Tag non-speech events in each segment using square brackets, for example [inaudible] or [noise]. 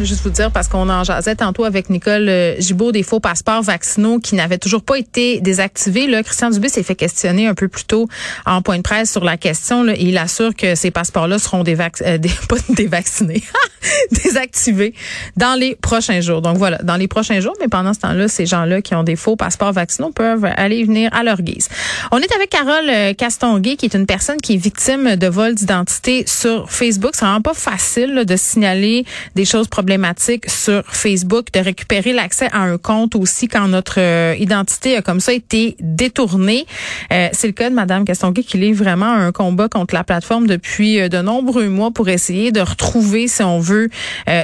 juste vous dire, parce qu'on en jasait tantôt avec Nicole euh, Gibault des faux passeports vaccinaux qui n'avaient toujours pas été désactivés. Là, Christian Dubé s'est fait questionner un peu plus tôt en point de presse sur la question. Là, et il assure que ces passeports-là seront dévac euh, des, [laughs] pas dévaccinés, [laughs] désactivés dans les prochains jours. Donc voilà, dans les prochains jours, mais pendant ce temps-là, ces gens-là qui ont des faux passeports vaccinaux peuvent aller venir à leur guise. On est avec Carole euh, Castonguay, qui est une personne qui est victime de vol d'identité sur Facebook. C'est vraiment pas facile de signaler des choses problématique sur Facebook de récupérer l'accès à un compte aussi quand notre euh, identité a comme ça été détournée. Euh, c'est le cas de Madame Castonguay qui livre vraiment un combat contre la plateforme depuis euh, de nombreux mois pour essayer de retrouver, si on veut,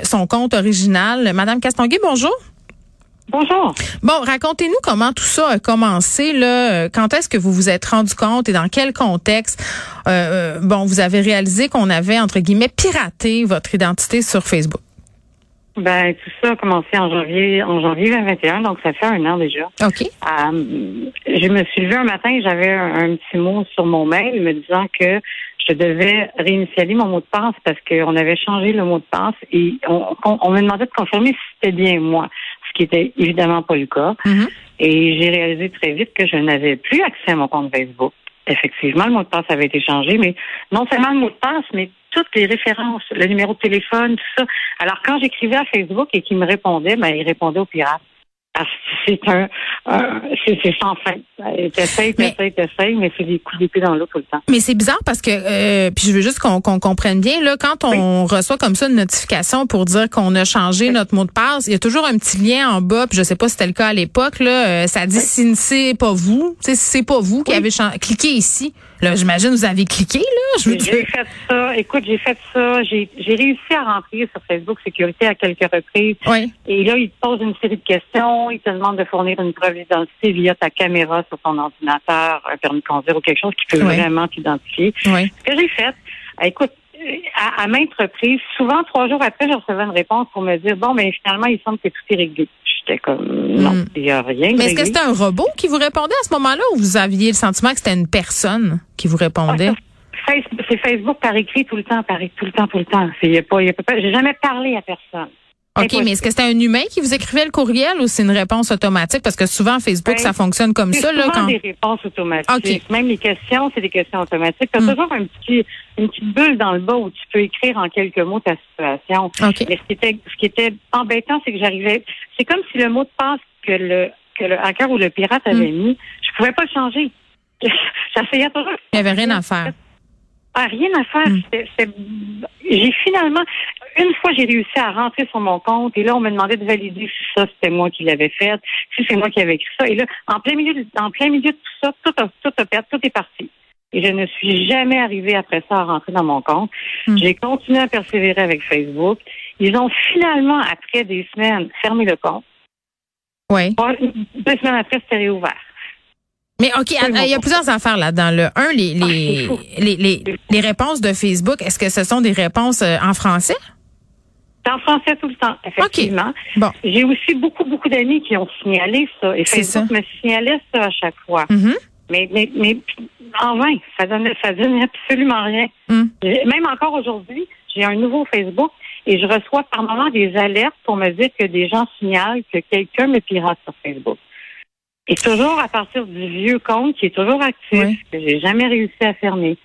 son compte original. Madame Castonguay, bonjour. Bonjour. Bon, racontez-nous comment tout ça a commencé. Là, quand est-ce que vous vous êtes rendu compte et dans quel contexte, bon, vous avez réalisé qu'on avait entre guillemets piraté votre identité sur Facebook? Ben, tout ça a commencé en janvier, en janvier 2021, donc ça fait un an déjà. OK. Euh, je me suis levée un matin et j'avais un, petit mot sur mon mail me disant que je devais réinitialiser mon mot de passe parce qu'on avait changé le mot de passe et on, on, me demandait de confirmer si c'était bien moi, ce qui était évidemment pas le cas. Mm-hmm. Et j'ai réalisé très vite que je n'avais plus accès à mon compte Facebook effectivement, le mot de passe avait été changé, mais non seulement le mot de passe, mais toutes les références, le numéro de téléphone, tout ça. Alors, quand j'écrivais à Facebook et qu'il me répondait, ben, il répondait au pirate c'est un, c'est sans fin. T'essayes, t'essayes, t'essayes, mais c'est des coups d'épée dans l'eau tout le temps. Mais c'est bizarre parce que, euh, puis je veux juste qu'on comprenne bien, là, quand on reçoit comme ça une notification pour dire qu'on a changé notre mot de passe, il y a toujours un petit lien en bas, puis je sais pas si c'était le cas à l'époque, là, euh, ça dit si c'est pas vous, si c'est pas vous qui avez cliqué ici. Là, j'imagine vous avez cliqué, là. J'ai fait ça. Écoute, j'ai fait ça. J'ai réussi à rentrer sur Facebook Sécurité à quelques reprises. Oui. Et là, il te pose une série de questions. Il te demande de fournir une preuve d'identité via ta caméra sur ton ordinateur, un permis de conduire ou quelque chose qui peut vraiment t'identifier. Oui. Ce que j'ai fait, écoute, à, à maintes reprises, souvent trois jours après, je recevais une réponse pour me dire bon, mais finalement, il semble que tout est réglé. J'étais comme non, hmm. il n'y a rien. Mais est-ce que c'était un robot qui vous répondait à ce moment-là ou vous aviez le sentiment que c'était une personne qui vous répondait? Ah, c'est Facebook par écrit tout le temps, par tout le temps, tout le temps. Il y a pas, pas, j'ai jamais parlé à personne. OK, mais est-ce que c'était un humain qui vous écrivait le courriel ou c'est une réponse automatique? Parce que souvent, Facebook, ben, ça fonctionne comme ça. C'est souvent des réponses automatiques. Même les questions, c'est des questions automatiques. Tu as hmm. toujours un petit, une petite bulle dans le bas où tu peux écrire en quelques mots ta situation. Mais ce qui était, ce qui était embêtant, c'est que j'arrivais... C'est comme si le mot de passe que le, que le hacker ou le pirate avait hmm. mis, je pouvais pas le changer. [laughs] J'essayais toujours. Il n'y avait rien à faire. Ah, rien à faire. Hmm. J'ai finalement, une fois, j'ai réussi à rentrer sur mon compte et là, on me demandait de valider si ça, c'était moi qui l'avais fait, si c'est moi qui avais écrit ça. Et là, en plein milieu, en plein milieu de tout ça, tout, a, tout, a, tout est parti. Et je ne suis jamais arrivée après ça à rentrer dans mon compte. Hmm. J'ai continué à persévérer avec Facebook. Ils ont finalement, après des semaines, fermé le compte. Oui. Deux semaines après, c'était réouvert. Mais OK, il y a plusieurs affaires là-dedans. Le un, les, les, ah, les, les, les, réponses de Facebook, est-ce que ce sont des réponses euh, en français? C'est en français tout le temps, effectivement. Bon. J'ai aussi beaucoup, beaucoup d'amis qui ont signalé ça. Et Facebook me signalait ça à chaque fois. Mm-hmm. Mais, mais, mais en vain, ça donne, ça donne absolument rien. Mm. Même encore aujourd'hui, j'ai un nouveau Facebook et je reçois par moment des alertes pour me dire que des gens signalent que quelqu'un me pirate sur Facebook. Et toujours à partir du vieux compte qui est toujours actif, que j'ai jamais réussi à fermer.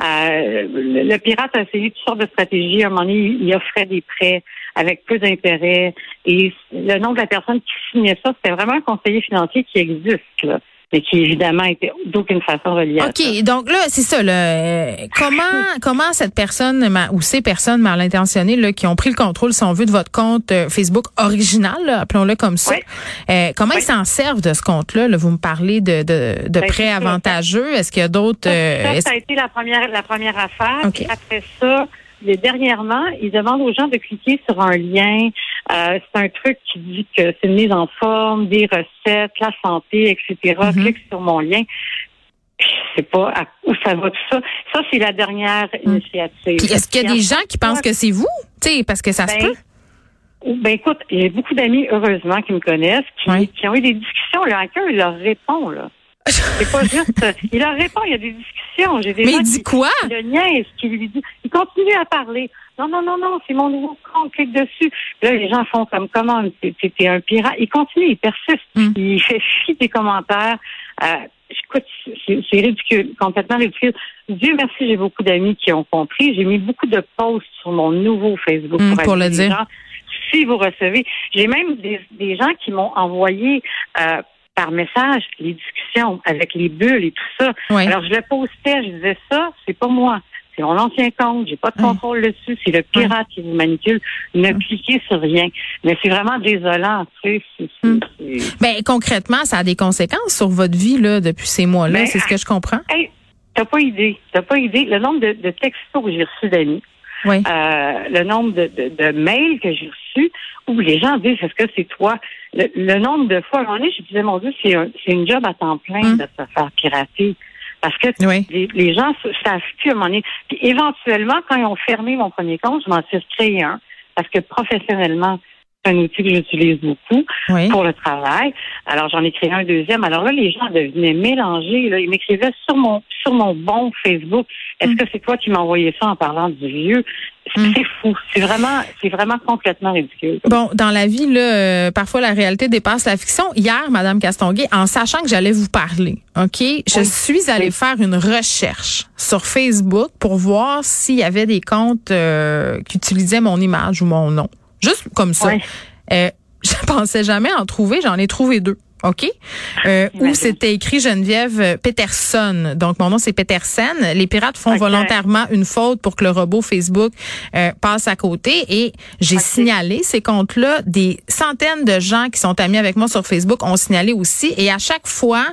Euh, le, pirate a essayé toutes sortes de stratégies. À un moment donné, il offrait des prêts avec peu d'intérêt. Et le nom de la personne qui signait ça, c'était vraiment un conseiller financier qui existe. Là mais qui évidemment était d'aucune façon relié OK, donc là, c'est ça. Là, comment [laughs] comment cette personne ou ces personnes mal intentionnées là, qui ont pris le contrôle, si on veut, de votre compte euh, Facebook original, appelons-le comme ça, euh, comment ils s'en servent de ce compte-là? Là? Vous me parlez de, de, de ben, prêts avantageux. Est-ce qu'il y a d'autres... Euh, ça, a été la première, la première affaire. après ça, dernièrement, ils demandent aux gens de cliquer sur un lien. Euh, c'est un truc qui dit que c'est une mise en forme, des recettes, la santé, etc. Mm-hmm. Clique sur mon lien. Je sais pas où ça va tout ça. Ça, c'est la dernière mm. initiative. Est-ce qu'il y a des gens qui pensent que c'est vous? sais, parce que ça se ben, peut. Ben écoute, il y a beaucoup d'amis, heureusement, qui me connaissent, qui, Oui. qui ont eu des discussions. Le hacker, il leur répond, là. C'est pas juste. Il leur répond, il y a des discussions. J'ai des Mais il dit qui- quoi? le niaise, qui lui dit. Il continue à parler. Non, non, non, non, c'est mon nouveau compte, clique dessus. Là, les gens font comme comment t'es un pirate. Il continue, il persiste. Mm. Il fait fi des commentaires. Euh, écoute, c'est ridicule, complètement ridicule. Dieu merci, j'ai beaucoup d'amis qui ont compris. J'ai mis beaucoup de posts sur mon nouveau Facebook Mm, pour aviser le dire. gens. Si vous recevez, j'ai même des, des gens qui m'ont envoyé euh, par message les discussions avec les bulles et tout ça. Oui. Alors, je le postais, je disais ça, c'est pas moi. C'est mon ancien compte, j'ai pas de contrôle dessus, c'est le pirate qui vous manipule. Ne cliquez sur rien. Mais c'est vraiment désolant, tu sais. Mm. c'est- Ben concrètement, ça a des conséquences sur votre vie là depuis ces mois-là. Ben, c'est ce que je comprends. Hey, t'as pas idée, t'as pas idée. Le nombre de, de textos que j'ai reçus d'amis, Oui. euh, le nombre de, de, de mails que j'ai reçus où les gens disent est-ce que c'est toi? Le, le nombre de fois moment donné, je disais mon Dieu c'est un, c'est une job à temps plein Mm. de se faire pirater parce que Oui. les, les gens savent plus à un moment donné puis éventuellement quand ils ont fermé mon premier compte je m'en suis recréé un parce que professionnellement c'est un outil que j'utilise beaucoup Oui. pour le travail. Alors j'en ai créé un deuxième. Alors là, les gens devenaient mélangés. Là. Ils m'écrivaient sur mon sur mon bon Facebook. Est-ce Mm. que c'est toi qui m'as envoyé ça en parlant du vieux? C'est Mm. c'est fou. C'est vraiment c'est vraiment complètement ridicule. Bon, dans la vie, là, euh, parfois la réalité dépasse la fiction. Hier, Madame Castonguay, en sachant que j'allais vous parler, OK, je Oui. suis allée Oui. faire une recherche sur Facebook pour voir s'il y avait des comptes euh, qui utilisaient mon image ou mon nom. Juste comme ça. Ouais. Euh, [laughs] je pensais jamais en trouver, j'en ai trouvé deux. OK? Euh, où c'était écrit Geneviève Peterson. Donc, mon nom, c'est Petersen. Les pirates font volontairement une faute pour que le robot Facebook euh, passe à côté. Et j'ai signalé ces comptes-là. Des centaines de gens qui sont amis avec moi sur Facebook ont signalé aussi. Et à chaque fois,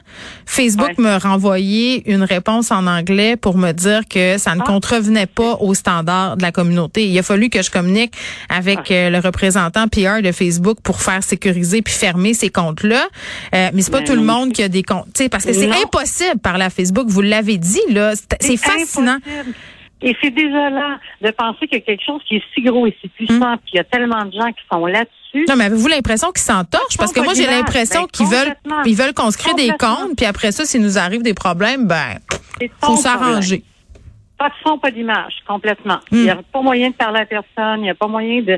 Facebook Ouais. me renvoyait une réponse en anglais pour me dire que ça ne Ah. contrevenait pas aux standards de la communauté. Il a fallu que je communique avec Ah. euh, le représentant PR de Facebook pour faire sécuriser puis fermer ces comptes-là. Euh, mais c'est pas Mais tout le monde qui a des comptes, tu sais, parce que c'est impossible par la Facebook. Vous l'avez dit là, c'est fascinant. impossible. Et c'est désolant de penser qu'il y a quelque chose qui est si gros et si puissant, puis il y a tellement de gens qui sont là-dessus. Non, mais avez-vous l'impression qu'ils s'entorchent? Parce que moi, j'ai l'impression Ben, qu'ils veulent, ils veulent qu'on se crée des comptes, puis après ça, s'il nous arrive des problèmes, ben, faut s'arranger. Pas de son, pas d'image, complètement. Il n'y a pas moyen de parler à personne, il n'y a pas moyen de...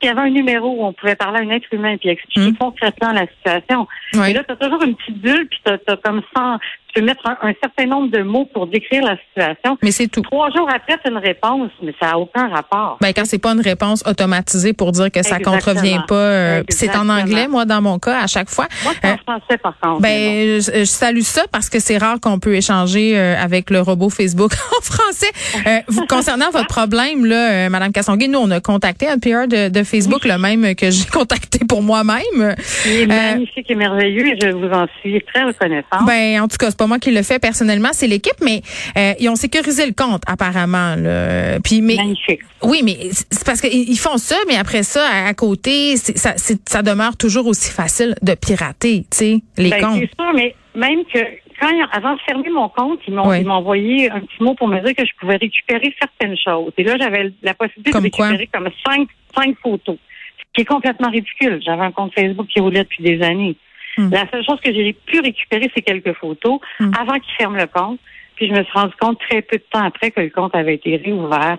S'il y avait un numéro où on pouvait parler à un être humain puis expliquer Mm. concrètement la situation. Ouais. Et là, tu as toujours une petite bulle, puis tu as, comme ça, tu peux mettre un, un certain nombre de mots pour décrire la situation. Mais c'est tout. Trois jours après, tu as une réponse, mais ça n'a aucun rapport. Ben, quand c'est pas une réponse automatisée pour dire que ça Exactement. contrevient pas, euh, c'est en anglais, moi, dans mon cas, à chaque fois. Moi, c'est Euh, en français, par contre. Ben, je, je salue ça parce que c'est rare qu'on peut échanger euh, avec le robot Facebook [laughs] en français. Euh, vous, concernant votre problème, là, euh, Madame Cassonguay, nous, on a contacté un PR de, de Facebook, le même que j'ai [laughs] contacté pour moi-même. Il est euh, magnifique et merveilleux et je vous en suis très reconnaissante. Ben, en tout cas, c'est pas moi qui le fais personnellement, c'est l'équipe, mais euh, ils ont sécurisé le compte apparemment. Là. Puis, mais Magnifique. oui, mais c'est parce qu'ils ils font ça, mais après ça, à, à côté, c'est- ça, c'est- ça demeure toujours aussi facile de pirater, tu sais, les Ben, comptes. c'est sûr, mais même que quand ils- avant de fermer mon compte, ils m'ont Oui. envoyé un petit mot pour me dire que je pouvais récupérer certaines choses. Et là, j'avais la possibilité Comme de quoi? récupérer comme cinq, cinq photos. Ce qui est complètement ridicule. J'avais un compte Facebook qui roulait depuis des années. Hmm. La seule chose que j'ai pu récupérer, c'est quelques photos Hmm. avant qu'ils ferment le compte. Puis je me suis rendu compte très peu de temps après que le compte avait été réouvert.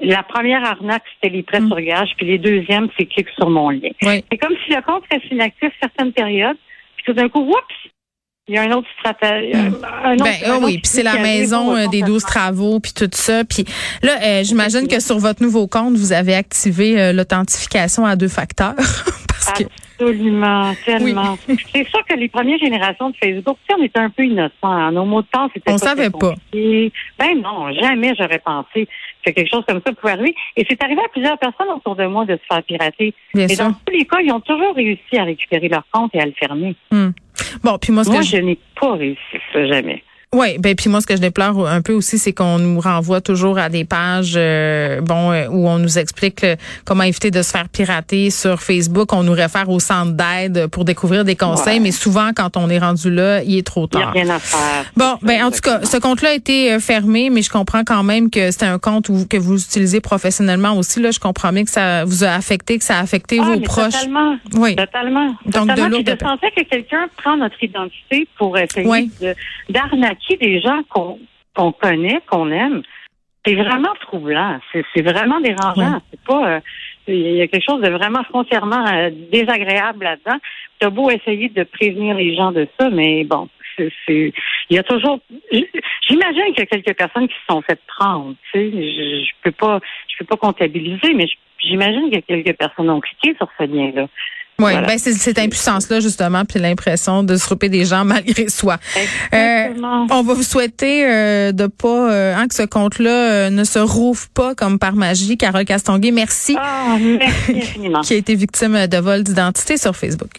La première arnaque, c'était les prêts Hmm. sur gage, puis les deuxièmes, c'est clique sur mon lien. Oui. C'est comme si le compte restait inactif certaines périodes, puis tout d'un coup, oups, il y a un autre stratège. Un autre, Ben un ah autre oui, puis c'est la maison euh, des 12 complètement. travaux puis tout ça. Puis là, euh, j'imagine que sur votre nouveau compte, vous avez activé euh, l'authentification à deux facteurs [laughs] Absolument, tellement. [laughs] C'est sûr que les premières générations de Facebook, tu sais, on était un peu innocents. hein. Nos mots de passe, c'était On pas savait pas. Ben non, jamais j'aurais pensé que quelque chose comme ça pouvait arriver. Et c'est arrivé à plusieurs personnes autour de moi de se faire pirater. bien Et sûr. dans tous les cas, ils ont toujours réussi à récupérer leur compte et à le fermer. Hmm. Bon, puis moi ce Moi, que je je n'ai pas réussi ça, jamais. Oui, ben puis moi ce que je déplore un peu aussi, c'est qu'on nous renvoie toujours à des pages, euh, bon, euh, où on nous explique comment éviter de se faire pirater sur Facebook. On nous réfère au centre d'aide pour découvrir des conseils, mais souvent quand on est rendu là, il est trop tard. Il n'y a rien à faire. Bon, ben en tout cas, ce compte-là a été euh, fermé, mais je comprends quand même que c'était un compte où, que vous utilisez professionnellement aussi. Là, je comprends bien que ça vous a affecté, que ça a affecté ah, vos proches. Totalement. Oui. Totalement. Donc totalement. de de penser que quelqu'un prend notre identité pour essayer d'arnaquer qui des gens qu'on connaît, qu'on aime, c'est vraiment troublant. C'est vraiment dérangeant. C'est pas. Euh, il y a quelque chose de vraiment foncièrement euh, désagréable là-dedans. Tu as beau essayer de prévenir les gens de ça, mais bon, c'est. Il y a toujours. J'imagine qu'il y a quelques personnes qui se sont faites prendre. Tu sais, je, je peux pas, je peux pas comptabiliser, mais j'imagine que quelques personnes ont cliqué sur ce lien-là. Oui, ben c'est cette impuissance-là, justement, puis l'impression de se des gens [laughs] malgré soi. Euh, on va vous souhaiter euh, de pas euh, hein, que ce compte-là euh, ne se rouvre pas comme par magie. Carole Castonguay, merci. Ah, merci [laughs] infiniment. qui a été victime de vol d'identité sur Facebook.